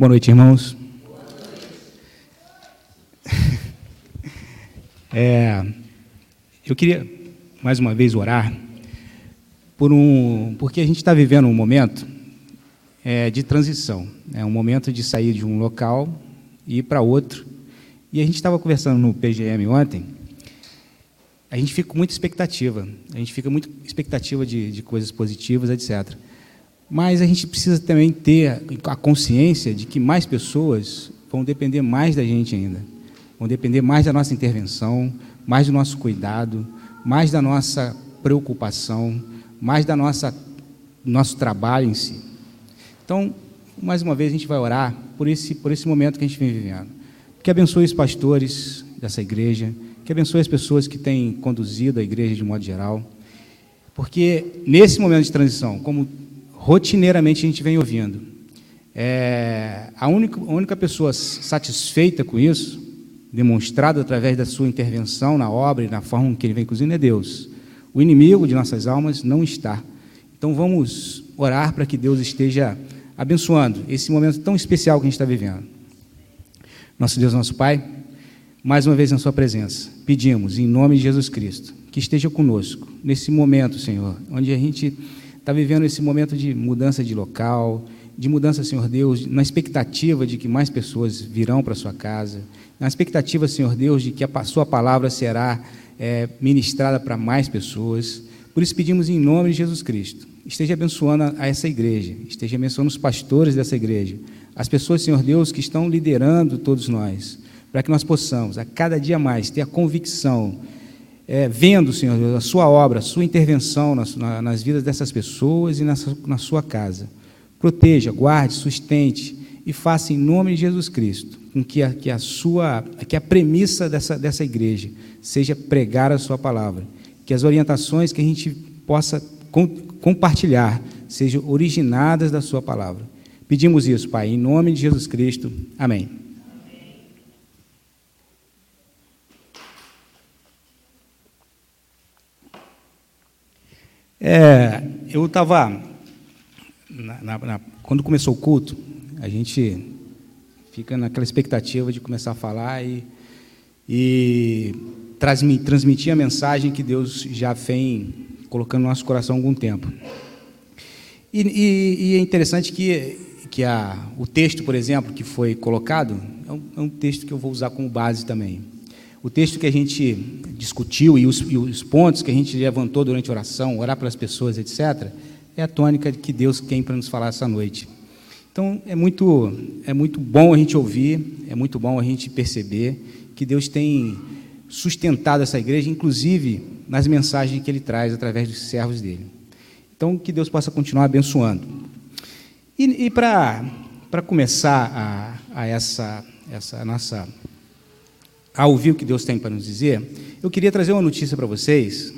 Boa noite, irmãos. É, eu queria mais uma vez orar por um, porque a gente está vivendo um momento é, de transição, é um momento de sair de um local e ir para outro. E a gente estava conversando no PGM ontem. A gente fica com muita expectativa, a gente fica muito expectativa de, de coisas positivas, etc. Mas a gente precisa também ter a consciência de que mais pessoas vão depender mais da gente ainda vão depender mais da nossa intervenção, mais do nosso cuidado, mais da nossa preocupação, mais da nossa nosso trabalho em si. Então, mais uma vez a gente vai orar por esse por esse momento que a gente vem vivendo. Que abençoe os pastores dessa igreja, que abençoe as pessoas que têm conduzido a igreja de modo geral. Porque nesse momento de transição, como rotineiramente a gente vem ouvindo, é, a, única, a única pessoa satisfeita com isso demonstrado através da sua intervenção na obra e na forma que ele vem cozinhando é Deus. O inimigo de nossas almas não está. Então vamos orar para que Deus esteja abençoando esse momento tão especial que a gente está vivendo. Nosso Deus, nosso Pai, mais uma vez na Sua presença, pedimos, em nome de Jesus Cristo, que esteja conosco nesse momento, Senhor, onde a gente está vivendo esse momento de mudança de local, de mudança, Senhor Deus, na expectativa de que mais pessoas virão para a Sua casa na expectativa, Senhor Deus, de que a Sua palavra será é, ministrada para mais pessoas. Por isso pedimos em nome de Jesus Cristo, esteja abençoando a essa igreja, esteja abençoando os pastores dessa igreja, as pessoas, Senhor Deus, que estão liderando todos nós, para que nós possamos, a cada dia mais, ter a convicção, é, vendo, Senhor Deus, a Sua obra, a Sua intervenção nas, nas vidas dessas pessoas e na, na Sua casa. Proteja, guarde, sustente e faça em nome de Jesus Cristo com que a, que a sua, que a premissa dessa, dessa igreja seja pregar a sua palavra, que as orientações que a gente possa com, compartilhar sejam originadas da sua palavra. Pedimos isso, Pai, em nome de Jesus Cristo. Amém. É, eu estava. Quando começou o culto, a gente fica naquela expectativa de começar a falar e, e transmitir a mensagem que Deus já vem colocando no nosso coração há algum tempo. E, e, e é interessante que, que a, o texto, por exemplo, que foi colocado, é um, é um, texto que eu vou usar como base também. O texto que a gente discutiu e os, e os pontos que a gente levantou durante a oração, orar pelas pessoas, etc., é a tônica que Deus tem para nos falar essa noite. Então, é muito, é muito bom a gente ouvir, é muito bom a gente perceber que Deus tem sustentado essa igreja, inclusive nas mensagens que Ele traz através dos servos dele. Então, que Deus possa continuar abençoando. E, e para começar a, a essa, essa nossa. A ouvir o que Deus tem para nos dizer, eu queria trazer uma notícia para vocês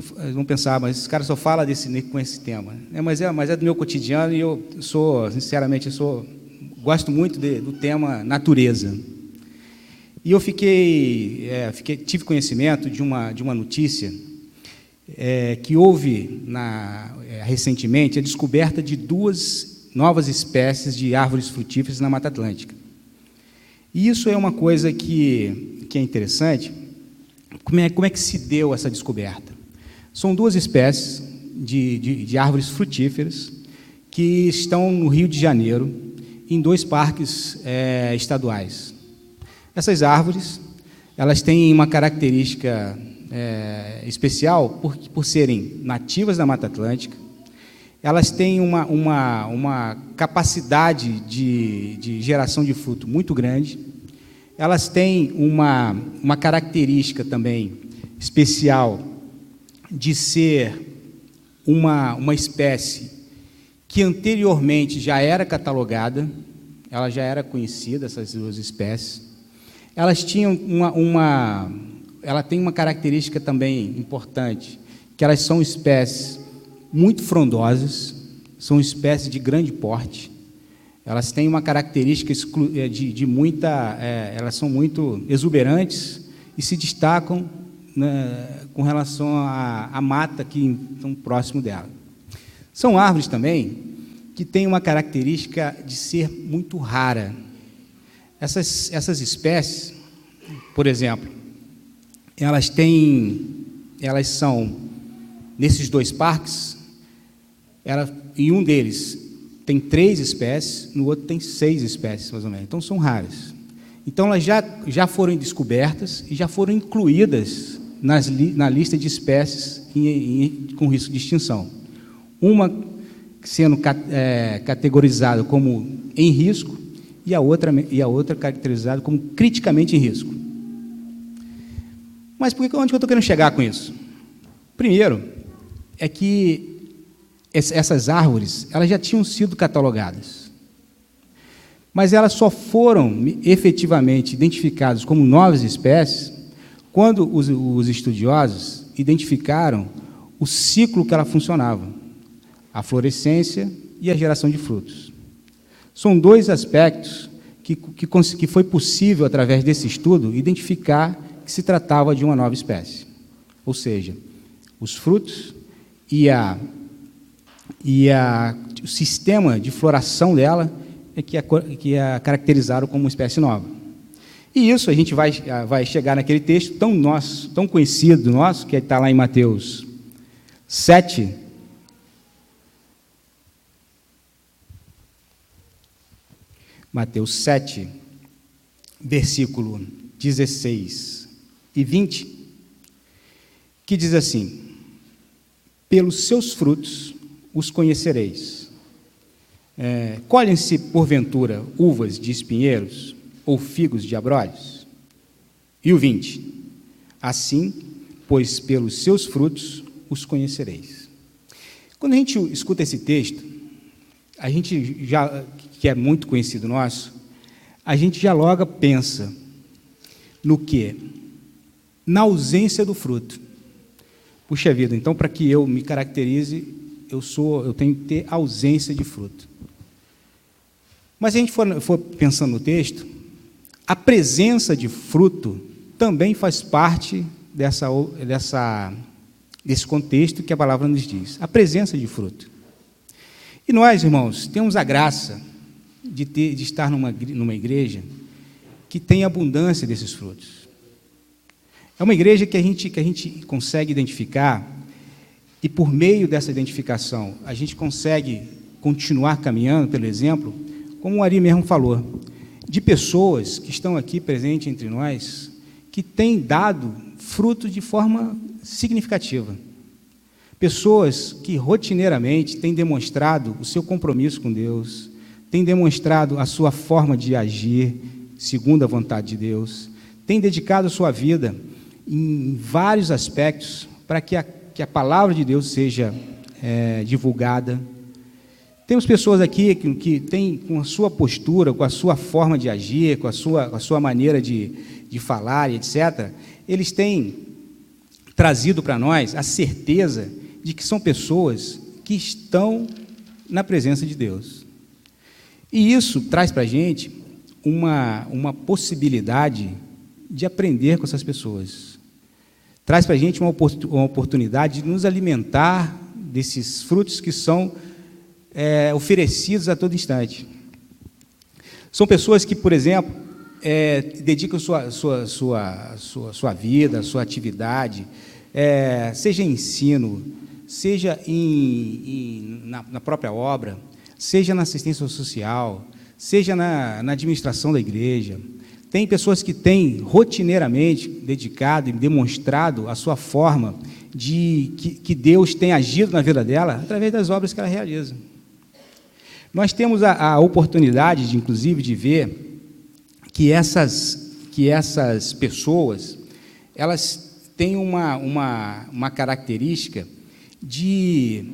vocês vão pensar, mas esse cara só fala desse, com esse tema. É, mas, é, mas é do meu cotidiano e eu sou, sinceramente, eu sou, gosto muito de, do tema natureza. E eu fiquei, é, fiquei, tive conhecimento de uma, de uma notícia é, que houve na, é, recentemente a descoberta de duas novas espécies de árvores frutíferas na Mata Atlântica. E isso é uma coisa que, que é interessante. Como é, como é que se deu essa descoberta? São duas espécies de, de, de árvores frutíferas que estão no Rio de Janeiro, em dois parques é, estaduais. Essas árvores, elas têm uma característica é, especial por, por serem nativas da Mata Atlântica, elas têm uma, uma, uma capacidade de, de geração de fruto muito grande, elas têm uma, uma característica também especial de ser uma, uma espécie que anteriormente já era catalogada, ela já era conhecida, essas duas espécies. Elas tinham uma, uma ela tem uma característica também importante, que elas são espécies muito frondosas, são espécies de grande porte, elas têm uma característica eh, de, de muita, é, elas são muito exuberantes e se destacam né, com relação à, à mata que estão próximo dela. São árvores também que tem uma característica de ser muito rara. Essas, essas espécies, por exemplo, elas têm, elas são nesses dois parques, ela, em um deles tem três espécies, no outro tem seis espécies, mais ou menos. Então são raras. Então elas já, já foram descobertas e já foram incluídas nas, na lista de espécies em, em, com risco de extinção. Uma sendo é, categorizada como em risco e a outra, e a outra caracterizada como criticamente em risco. Mas por que, onde eu estou querendo chegar com isso? Primeiro, é que essas árvores elas já tinham sido catalogadas. Mas elas só foram efetivamente identificadas como novas espécies quando os, os estudiosos identificaram o ciclo que ela funcionava, a florescência e a geração de frutos. São dois aspectos que, que, que foi possível, através desse estudo, identificar que se tratava de uma nova espécie. Ou seja, os frutos e, a, e a, o sistema de floração dela é que a, que a caracterizaram como uma espécie nova. E isso a gente vai, vai chegar naquele texto tão, nosso, tão conhecido nosso, que está lá em Mateus 7. Mateus 7, versículo 16 e 20, que diz assim: pelos seus frutos os conhecereis. É, Colhem-se, porventura, uvas de espinheiros ou figos de abrolhos? E o 20. Assim, pois pelos seus frutos os conhecereis. Quando a gente escuta esse texto, a gente já, que é muito conhecido nosso, a gente já logo pensa no que? Na ausência do fruto. Puxa vida, então para que eu me caracterize, eu sou, eu tenho que ter ausência de fruto. Mas se a gente for, for pensando no texto, a presença de fruto também faz parte dessa, dessa, desse contexto que a palavra nos diz. A presença de fruto. E nós, irmãos, temos a graça de, ter, de estar numa, numa igreja que tem abundância desses frutos. É uma igreja que a gente, que a gente consegue identificar, e por meio dessa identificação, a gente consegue continuar caminhando pelo exemplo, como o Ari mesmo falou, de pessoas que estão aqui presentes entre nós, que têm dado fruto de forma significativa. Pessoas que rotineiramente têm demonstrado o seu compromisso com Deus, têm demonstrado a sua forma de agir segundo a vontade de Deus, têm dedicado a sua vida em vários aspectos para que a, que a palavra de Deus seja é, divulgada. Temos pessoas aqui que, que têm, com a sua postura, com a sua forma de agir, com a sua, com a sua maneira de, de falar, etc., eles têm trazido para nós a certeza de que são pessoas que estão na presença de Deus. E isso traz para a gente uma, uma possibilidade de aprender com essas pessoas traz para a gente uma oportunidade de nos alimentar desses frutos que são é, oferecidos a todo instante. São pessoas que, por exemplo, é, dedicam sua, sua, sua, sua, sua vida, sua atividade, é, seja em ensino, seja em, em, na, na, própria obra, seja na assistência social, seja na, na administração da igreja, tem pessoas que têm rotineiramente dedicado e demonstrado a sua forma de que, que Deus tem agido na vida dela através das obras que ela realiza. Nós temos a, a oportunidade, de, inclusive, de ver que essas, que essas pessoas elas têm uma, uma, uma característica de,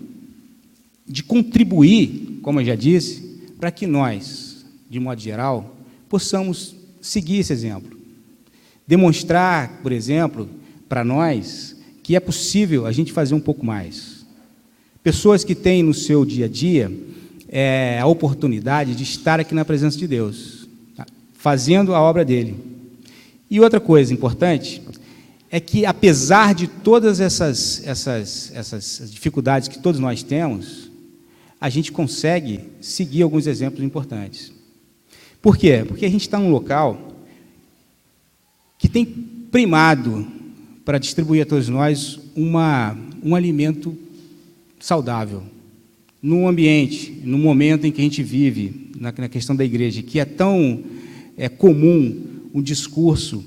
de contribuir, como eu já disse, para que nós, de modo geral, possamos seguir esse exemplo. Demonstrar, por exemplo, para nós que é possível a gente fazer um pouco mais. Pessoas que têm no seu dia a dia é, a oportunidade de estar aqui na presença de Deus, tá? fazendo a obra dele. E outra coisa importante é que, apesar de todas essas, essas, essas dificuldades que todos nós temos, a gente consegue seguir alguns exemplos importantes. Por quê? Porque a gente está num local que tem primado para distribuir a todos nós uma, um alimento saudável. Num ambiente, no momento em que a gente vive, na, na questão da igreja, que é tão é, comum um discurso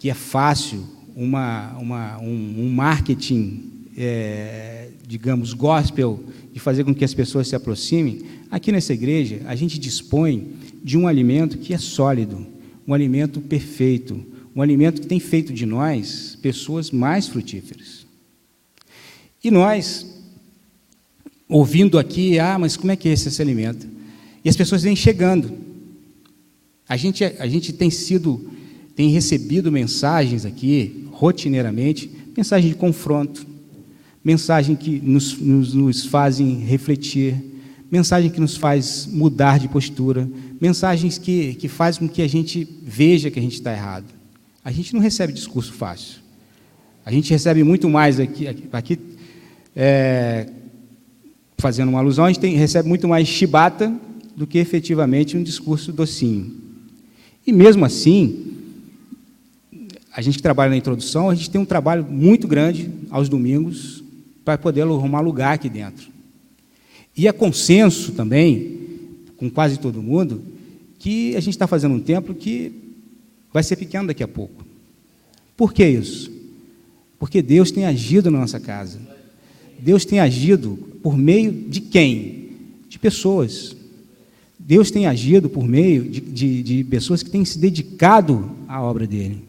que é fácil, uma, uma, um, um marketing, é, digamos, gospel, de fazer com que as pessoas se aproximem, aqui nessa igreja a gente dispõe de um alimento que é sólido, um alimento perfeito, um alimento que tem feito de nós pessoas mais frutíferas. E nós, ouvindo aqui, ah, mas como é que é esse, esse alimento? E as pessoas vêm chegando. A gente, a gente tem sido, tem recebido mensagens aqui, rotineiramente, mensagens de confronto, mensagem que nos, nos, nos fazem refletir, mensagem que nos faz mudar de postura, mensagens que, que fazem com que a gente veja que a gente está errado. A gente não recebe discurso fácil. A gente recebe muito mais aqui, aqui, é, fazendo uma alusão, a gente tem, recebe muito mais chibata do que efetivamente um discurso docinho. E mesmo assim, a gente que trabalha na introdução, a gente tem um trabalho muito grande aos domingos para poder arrumar lugar aqui dentro. E é consenso também, com quase todo mundo, que a gente está fazendo um templo que vai ser pequeno daqui a pouco. Por que isso? Porque Deus tem agido na nossa casa. Deus tem agido por meio de quem? De pessoas. Deus tem agido por meio de, de, de pessoas que têm se dedicado à obra dele.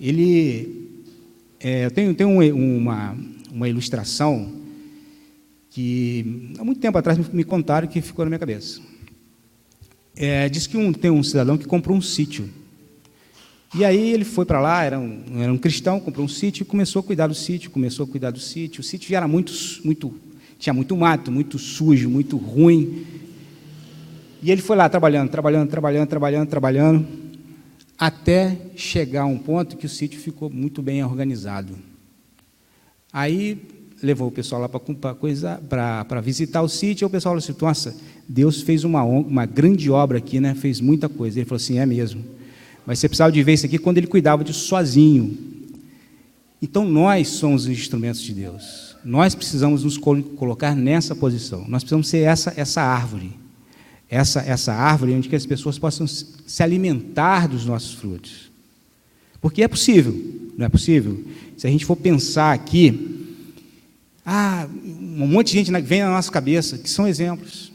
Ele. É, eu tenho, tenho uma, uma ilustração que há muito tempo atrás me contaram que ficou na minha cabeça. É, diz que um, tem um cidadão que comprou um sítio. E aí ele foi para lá, era um, era um cristão, comprou um sítio e começou a cuidar do sítio, começou a cuidar do sítio. O sítio já era muito, muito, tinha muito mato, muito sujo, muito ruim. E ele foi lá trabalhando, trabalhando, trabalhando, trabalhando, trabalhando, até chegar a um ponto que o sítio ficou muito bem organizado. Aí levou o pessoal lá para visitar o sítio, e o pessoal falou assim, nossa, Deus fez uma, uma grande obra aqui, né? fez muita coisa. Ele falou assim, é mesmo. Mas você precisava de ver isso aqui quando ele cuidava disso sozinho. Então nós somos os instrumentos de Deus. Nós precisamos nos colocar nessa posição. Nós precisamos ser essa, essa árvore. Essa, essa árvore onde que as pessoas possam se alimentar dos nossos frutos. Porque é possível, não é possível? Se a gente for pensar aqui, ah, um monte de gente vem na nossa cabeça, que são exemplos.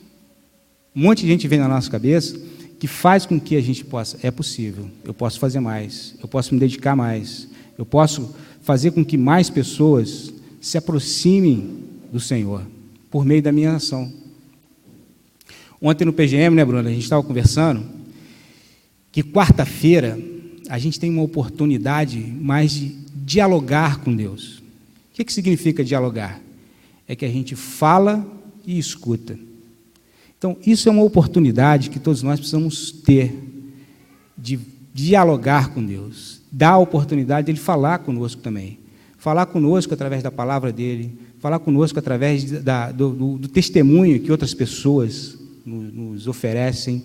Um monte de gente vem na nossa cabeça que faz com que a gente possa, é possível, eu posso fazer mais, eu posso me dedicar mais, eu posso fazer com que mais pessoas se aproximem do Senhor por meio da minha ação. Ontem no PGM, né, Bruno, a gente estava conversando que quarta-feira a gente tem uma oportunidade mais de dialogar com Deus que, que significa dialogar? É que a gente fala e escuta. Então, isso é uma oportunidade que todos nós precisamos ter de dialogar com Deus, dar a oportunidade dele falar conosco também. Falar conosco através da palavra dele, falar conosco através da, do, do, do, testemunho que outras pessoas nos, oferecem,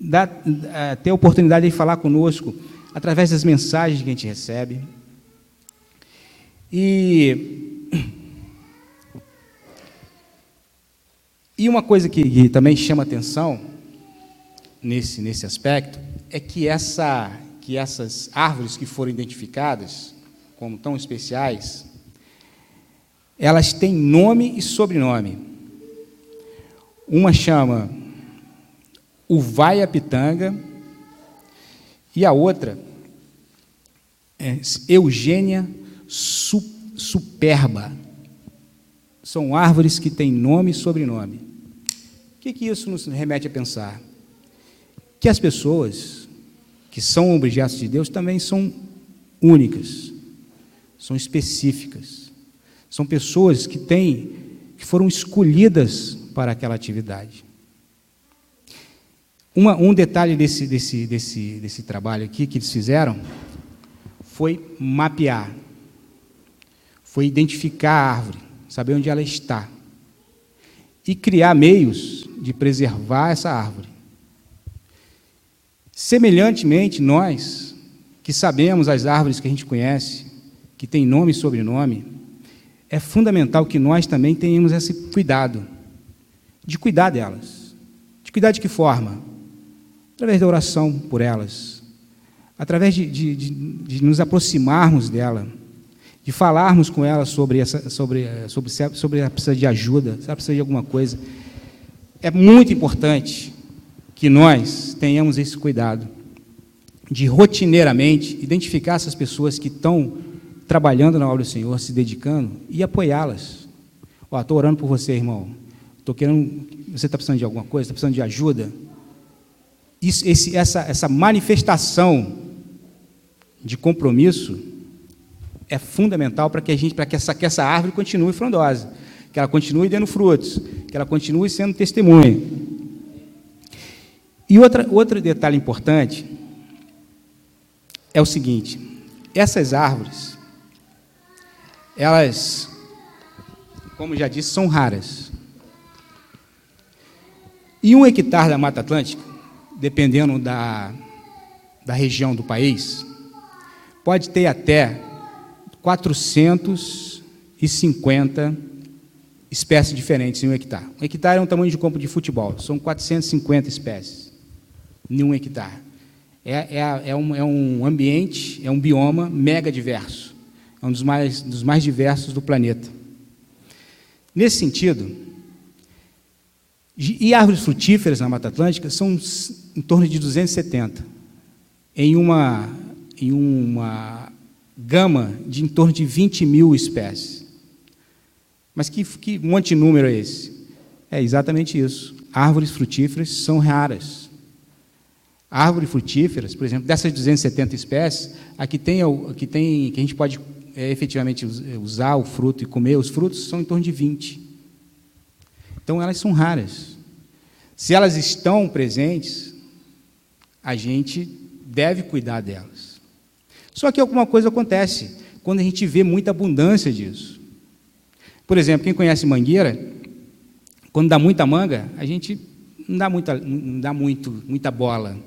dar, é, ter a oportunidade de falar conosco através das mensagens que a gente recebe. E, e uma coisa que, que também chama atenção nesse, nesse aspecto é que, essa, que essas árvores que foram identificadas como tão especiais, elas têm nome e sobrenome. Uma chama Uvaia-Pitanga e a outra é Eugênia superba. São árvores que têm nome e sobrenome. O que, que isso nos remete a pensar? Que as pessoas que são objetos de Deus também são únicas, são específicas. São pessoas que têm, que foram escolhidas para aquela atividade. Uma, um detalhe desse, desse, desse, desse trabalho aqui que eles fizeram foi mapear foi identificar a árvore, saber onde ela está. e criar meios de preservar essa árvore. Semelhantemente, nós, que sabemos as árvores que a gente conhece, que têm nome e sobrenome, é fundamental que nós também tenhamos esse cuidado, de cuidar delas. De cuidar de que forma? Através da oração por elas, através de, de, de, de nos aproximarmos dela, de falarmos com ela sobre essa, sobre, sobre, sobre ela precisa de ajuda, se ela precisa de alguma coisa. É muito importante que nós tenhamos esse cuidado de rotineiramente identificar essas pessoas que estão trabalhando na obra do Senhor, se dedicando e apoiá-las. Ó, estou orando por você, irmão. Estou querendo. Você está precisando de alguma coisa? Está precisando de ajuda? Isso, esse, essa, essa manifestação de compromisso é fundamental para que a gente, para que essa, que essa árvore continue frondosa, que ela continue dando frutos, que ela continue sendo testemunha. E outra, outro detalhe importante é o seguinte: essas árvores, elas, como já disse, são raras. E um hectare da Mata Atlântica, dependendo da, da região do país, pode ter até 450 espécies diferentes em um hectare. Um hectare é um tamanho de campo de futebol, são 450 espécies em um hectare. É, é, é, um, é um ambiente, é um bioma mega diverso, é um dos mais, dos mais diversos do planeta. Nesse sentido, e árvores frutíferas na Mata Atlântica são em torno de 270, em uma, em uma gama de em torno de 20 mil espécies. Mas que, que monte de número é esse? É exatamente isso. Árvores frutíferas são raras. Árvores frutíferas, por exemplo, dessas 270 espécies, aqui tem, aqui tem que a gente pode é, efetivamente usar o fruto e comer os frutos, são em torno de 20. Então elas são raras. Se elas estão presentes, a gente deve cuidar delas. Só que alguma coisa acontece quando a gente vê muita abundância disso. Por exemplo, quem conhece mangueira, quando dá muita manga, a gente não dá muita, não dá muito, muita bola.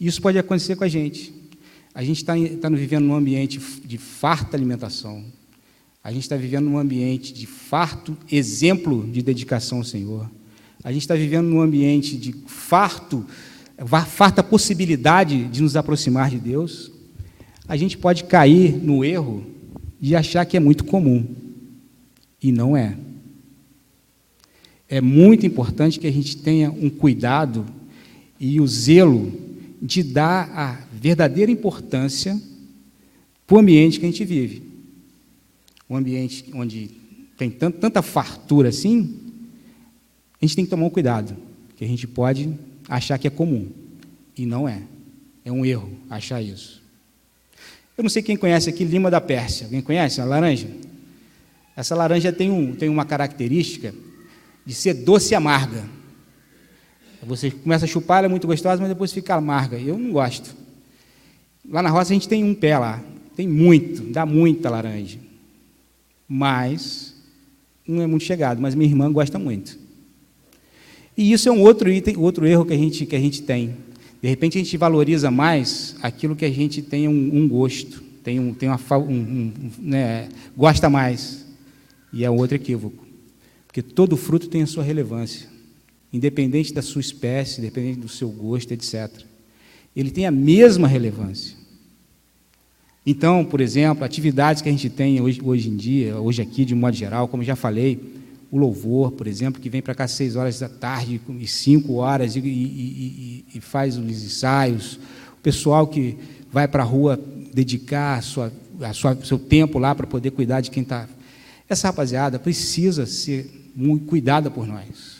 Isso pode acontecer com a gente. A gente está tá vivendo num ambiente de farta alimentação. A gente está vivendo num ambiente de farto exemplo de dedicação ao Senhor. A gente está vivendo num ambiente de farto, farta possibilidade de nos aproximar de Deus a gente pode cair no erro de achar que é muito comum. E não é. É muito importante que a gente tenha um cuidado e o zelo de dar a verdadeira importância para o ambiente que a gente vive. Um ambiente onde tem tanta fartura assim, a gente tem que tomar um cuidado, que a gente pode achar que é comum. E não é. É um erro achar isso. Eu não sei quem conhece aqui Lima da Pérsia. Alguém conhece a laranja? Essa laranja tem, um, tem uma característica de ser doce e amarga. Você começa a chupar, ela é muito gostosa, mas depois fica amarga. Eu não gosto. Lá na roça a gente tem um pé lá. Tem muito, dá muita laranja. Mas não é muito chegado, mas minha irmã gosta muito. E isso é um outro item, outro erro que a gente, que a gente tem. De repente a gente valoriza mais aquilo que a gente tem um, um gosto, tem, um, tem uma, um, um, né, gosta mais. E é outro equívoco. Porque todo fruto tem a sua relevância, independente da sua espécie, independente do seu gosto, etc. Ele tem a mesma relevância. Então, por exemplo, atividades que a gente tem hoje, hoje em dia, hoje aqui de modo geral, como já falei, o louvor, por exemplo, que vem para cá às seis horas da tarde e cinco horas e, e, e, e faz os ensaios. O pessoal que vai para a rua dedicar a sua, a sua, seu tempo lá para poder cuidar de quem está. Essa rapaziada precisa ser muito cuidada por nós.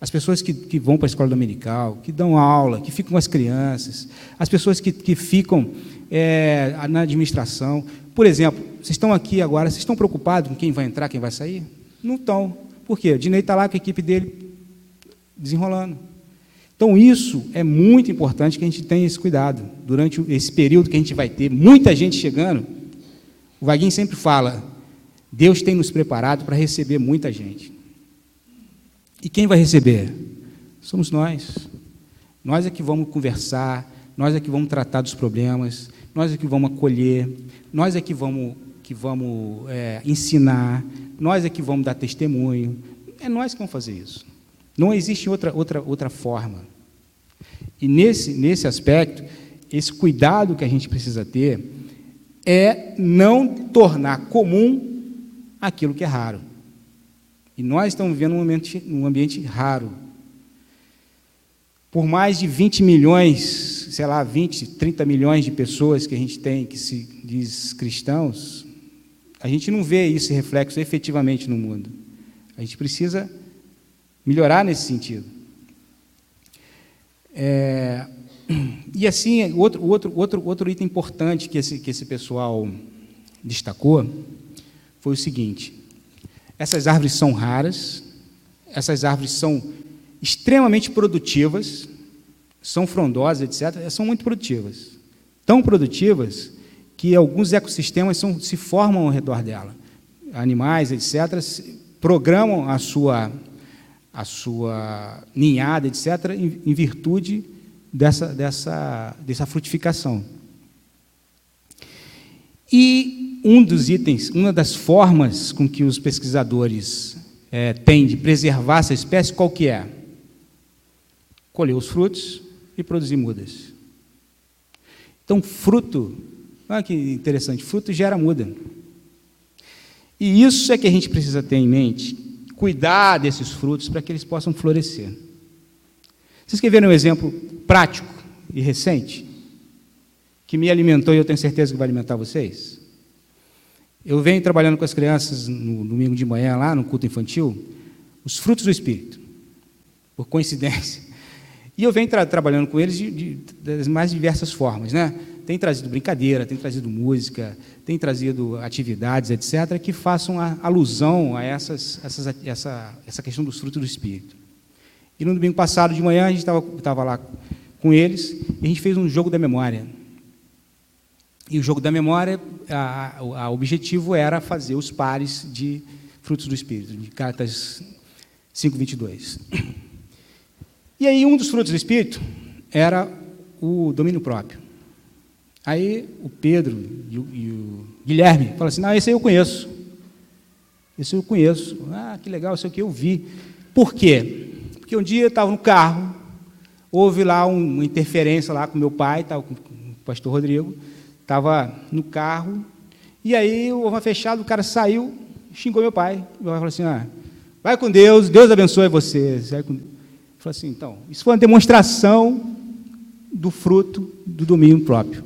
As pessoas que, que vão para a escola dominical, que dão aula, que ficam com as crianças, as pessoas que, que ficam é, na administração. Por exemplo, vocês estão aqui agora, vocês estão preocupados com quem vai entrar, quem vai sair? Não estão. Por quê? O Dinei está lá com a equipe dele desenrolando. Então, isso é muito importante que a gente tenha esse cuidado. Durante esse período que a gente vai ter muita gente chegando, o Vaguinho sempre fala: Deus tem nos preparado para receber muita gente. E quem vai receber? Somos nós. Nós é que vamos conversar, nós é que vamos tratar dos problemas, nós é que vamos acolher, nós é que vamos, que vamos é, ensinar, nós é que vamos dar testemunho. É nós que vamos fazer isso. Não existe outra, outra, outra forma. E nesse, nesse aspecto, esse cuidado que a gente precisa ter é não tornar comum aquilo que é raro. E nós estamos vivendo um ambiente, um ambiente raro. Por mais de 20 milhões, sei lá, 20, 30 milhões de pessoas que a gente tem que se diz cristãos, a gente não vê esse reflexo efetivamente no mundo. A gente precisa melhorar nesse sentido. É, e assim, outro, outro, outro, outro item importante que esse, que esse pessoal destacou foi o seguinte: essas árvores são raras, essas árvores são extremamente produtivas, são frondosas, etc., são muito produtivas. Tão produtivas que alguns ecossistemas são, se formam ao redor dela. Animais, etc., programam a sua, a sua ninhada, etc., em, em virtude dessa, dessa, dessa frutificação. E um dos itens, uma das formas com que os pesquisadores é, têm de preservar essa espécie, qual que é? Colher os frutos e produzir mudas. Então, fruto, olha que interessante, fruto gera muda. E isso é que a gente precisa ter em mente, cuidar desses frutos para que eles possam florescer. Vocês ver um exemplo prático e recente? Que me alimentou e eu tenho certeza que vai alimentar vocês? Eu venho trabalhando com as crianças no domingo de manhã, lá no culto infantil, os frutos do Espírito, por coincidência. E eu venho tra trabalhando com eles de, de, das mais diversas formas, né? Tem trazido brincadeira, tem trazido música, tem trazido atividades, etc., que façam a, alusão a essas, essas, essa, essa questão dos frutos do Espírito. E no domingo passado de manhã a gente estava lá com eles e a gente fez um jogo da memória. E o jogo da memória, o objetivo era fazer os pares de frutos do Espírito, de cartas 5:22. E aí um dos frutos do Espírito era o domínio próprio. Aí o Pedro e o, e o Guilherme falaram assim: não, esse aí eu conheço. Esse eu conheço. Ah, que legal, esse aqui eu vi. Por quê? Porque um dia eu estava no carro, houve lá uma interferência lá com meu pai, estava com o pastor Rodrigo, estava no carro, e aí o ovo fechado, o cara saiu, xingou meu pai. Meu pai falou assim: ah, vai com Deus, Deus abençoe você. Falei assim, então, isso foi uma demonstração do fruto do domínio próprio.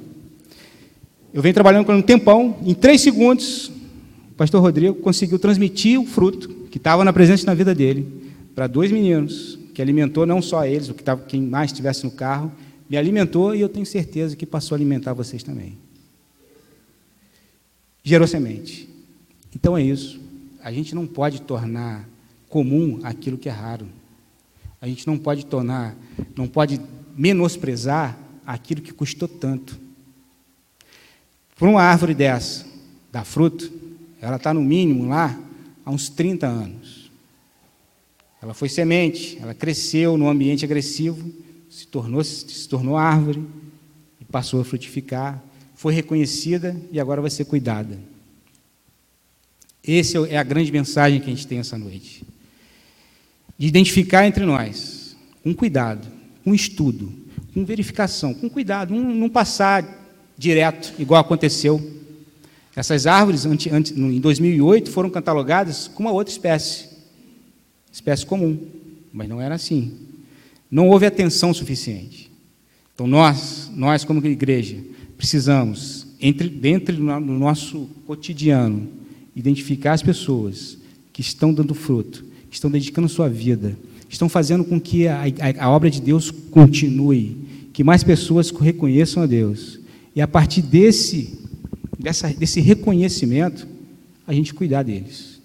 Eu venho trabalhando ele um tempão, em três segundos, o pastor Rodrigo conseguiu transmitir o fruto que estava na presença na vida dele para dois meninos, que alimentou não só eles, o que tava, quem mais estivesse no carro, me alimentou e eu tenho certeza que passou a alimentar vocês também. Gerou semente. Então é isso. A gente não pode tornar comum aquilo que é raro. A gente não pode tornar, não pode menosprezar aquilo que custou tanto. Por uma árvore dessa, dar fruto, ela está no mínimo lá há uns 30 anos. Ela foi semente, ela cresceu num ambiente agressivo, se tornou, se tornou árvore e passou a frutificar, foi reconhecida e agora vai ser cuidada. Essa é a grande mensagem que a gente tem essa noite. De identificar entre nós, com cuidado, com estudo, com verificação, com cuidado, não, passar direto, igual aconteceu. Essas árvores, em 2008, foram catalogadas como uma outra espécie espécie comum, mas não era assim. Não houve atenção suficiente. Então nós, nós como igreja, precisamos, entre, dentro do nosso cotidiano, identificar as pessoas que estão dando fruto, que estão dedicando sua vida, estão fazendo com que a, a, a obra de Deus continue, que mais pessoas reconheçam a Deus. E a partir desse, dessa, desse reconhecimento, a gente cuidar deles.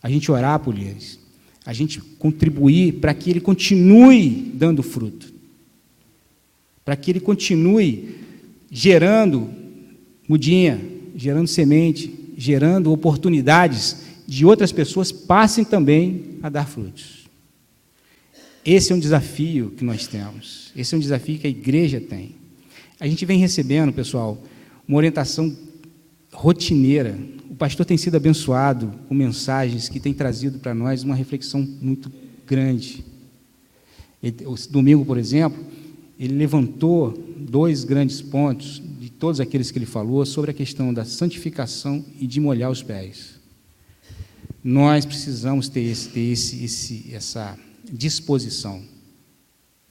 A gente orar por eles a gente contribuir para que ele continue dando fruto, para que ele continue gerando mudinha, gerando semente, gerando oportunidades de outras pessoas passem também a dar frutos. Esse é um desafio que nós temos. Esse é um desafio que a igreja tem. A gente vem recebendo, pessoal, uma orientação rotineira. O pastor tem sido abençoado com mensagens que têm trazido para nós uma reflexão muito grande. domingo, por exemplo, ele levantou dois grandes pontos de todos aqueles que ele falou sobre a questão da santificação e de molhar os pés. Nós precisamos ter, esse, ter esse, esse, essa disposição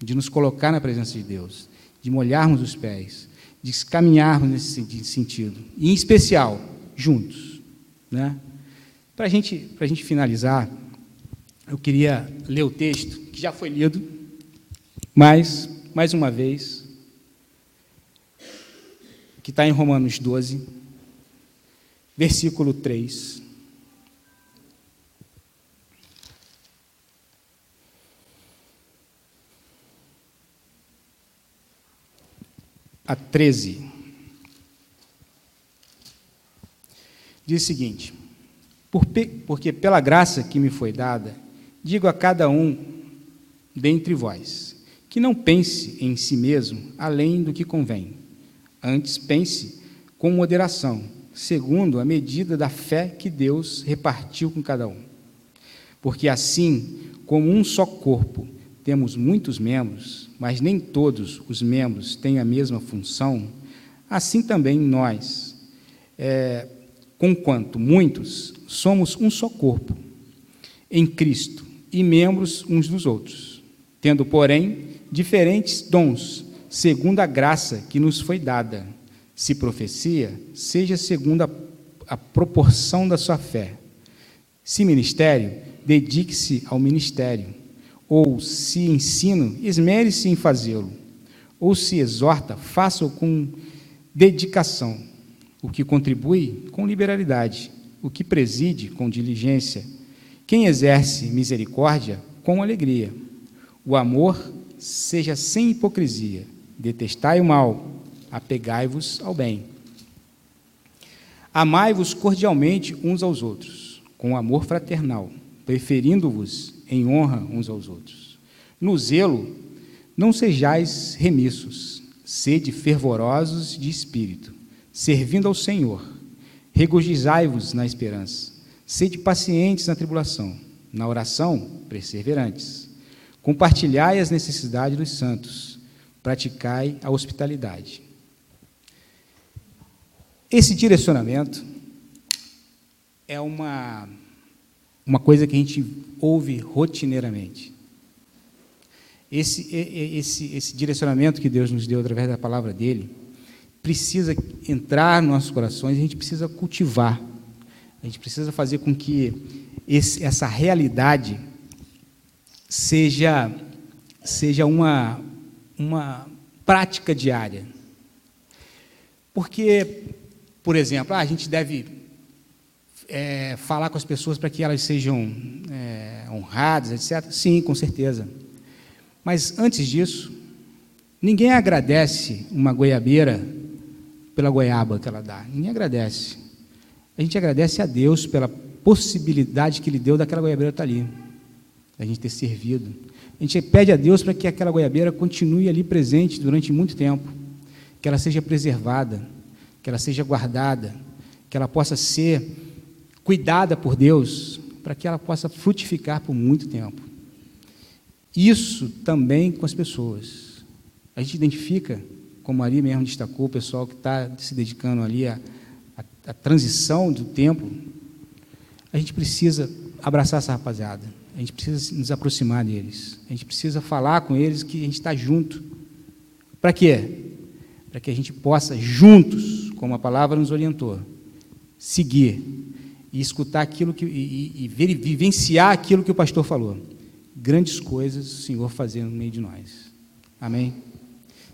de nos colocar na presença de Deus, de molharmos os pés, de caminharmos nesse sentido, e em especial, juntos. Né? Para gente, a gente finalizar, eu queria ler o texto, que já foi lido, mas, mais uma vez, que está em Romanos 12, versículo 3. a 13. Diz o seguinte: Porque pela graça que me foi dada, digo a cada um dentre vós, que não pense em si mesmo além do que convém. Antes pense com moderação, segundo a medida da fé que Deus repartiu com cada um. Porque assim, como um só corpo, temos muitos membros, mas nem todos os membros têm a mesma função, assim também nós, é, conquanto muitos, somos um só corpo, em Cristo, e membros uns dos outros, tendo, porém, diferentes dons, segundo a graça que nos foi dada. Se profecia, seja segundo a, a proporção da sua fé. Se ministério, dedique-se ao ministério ou se ensino, esmere-se em fazê-lo. Ou se exorta, faça-o com dedicação. O que contribui, com liberalidade. O que preside, com diligência. Quem exerce misericórdia, com alegria. O amor seja sem hipocrisia. Detestai o mal, apegai-vos ao bem. Amai-vos cordialmente uns aos outros, com amor fraternal, preferindo-vos em honra uns aos outros. No zelo, não sejais remissos, sede fervorosos de espírito, servindo ao Senhor. Regozijai-vos na esperança, sede pacientes na tribulação, na oração, perseverantes. Compartilhai as necessidades dos santos, praticai a hospitalidade. Esse direcionamento é uma uma coisa que a gente ouve rotineiramente. Esse, esse, esse direcionamento que Deus nos deu através da palavra dele precisa entrar nos nossos corações, a gente precisa cultivar, a gente precisa fazer com que esse, essa realidade seja, seja uma, uma prática diária. Porque, por exemplo, ah, a gente deve é, falar com as pessoas para que elas sejam é, honradas, etc. Sim, com certeza. Mas antes disso, ninguém agradece uma goiabeira pela goiaba que ela dá. Ninguém agradece. A gente agradece a Deus pela possibilidade que Ele deu daquela goiabeira estar ali, a gente ter servido. A gente pede a Deus para que aquela goiabeira continue ali presente durante muito tempo, que ela seja preservada, que ela seja guardada, que ela possa ser cuidada por Deus, para que ela possa frutificar por muito tempo. Isso também com as pessoas. A gente identifica, como ali mesmo destacou, o pessoal que está se dedicando ali à, à, à transição do tempo. A gente precisa abraçar essa rapaziada. A gente precisa nos aproximar deles. A gente precisa falar com eles que a gente está junto. Para quê? Para que a gente possa, juntos, como a palavra nos orientou, seguir e escutar aquilo que e, e, e vivenciar aquilo que o pastor falou. Grandes coisas o Senhor fazendo no meio de nós. Amém?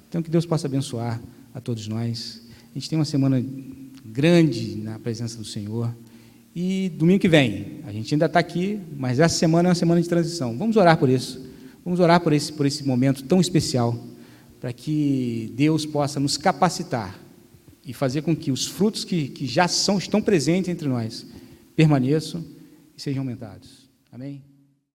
Então que Deus possa abençoar a todos nós. A gente tem uma semana grande na presença do Senhor. E domingo que vem, a gente ainda está aqui, mas essa semana é uma semana de transição. Vamos orar por isso. Vamos orar por esse, por esse momento tão especial, para que Deus possa nos capacitar e fazer com que os frutos que, que já são, estão presentes entre nós, permaneçam e sejam aumentados. Amém?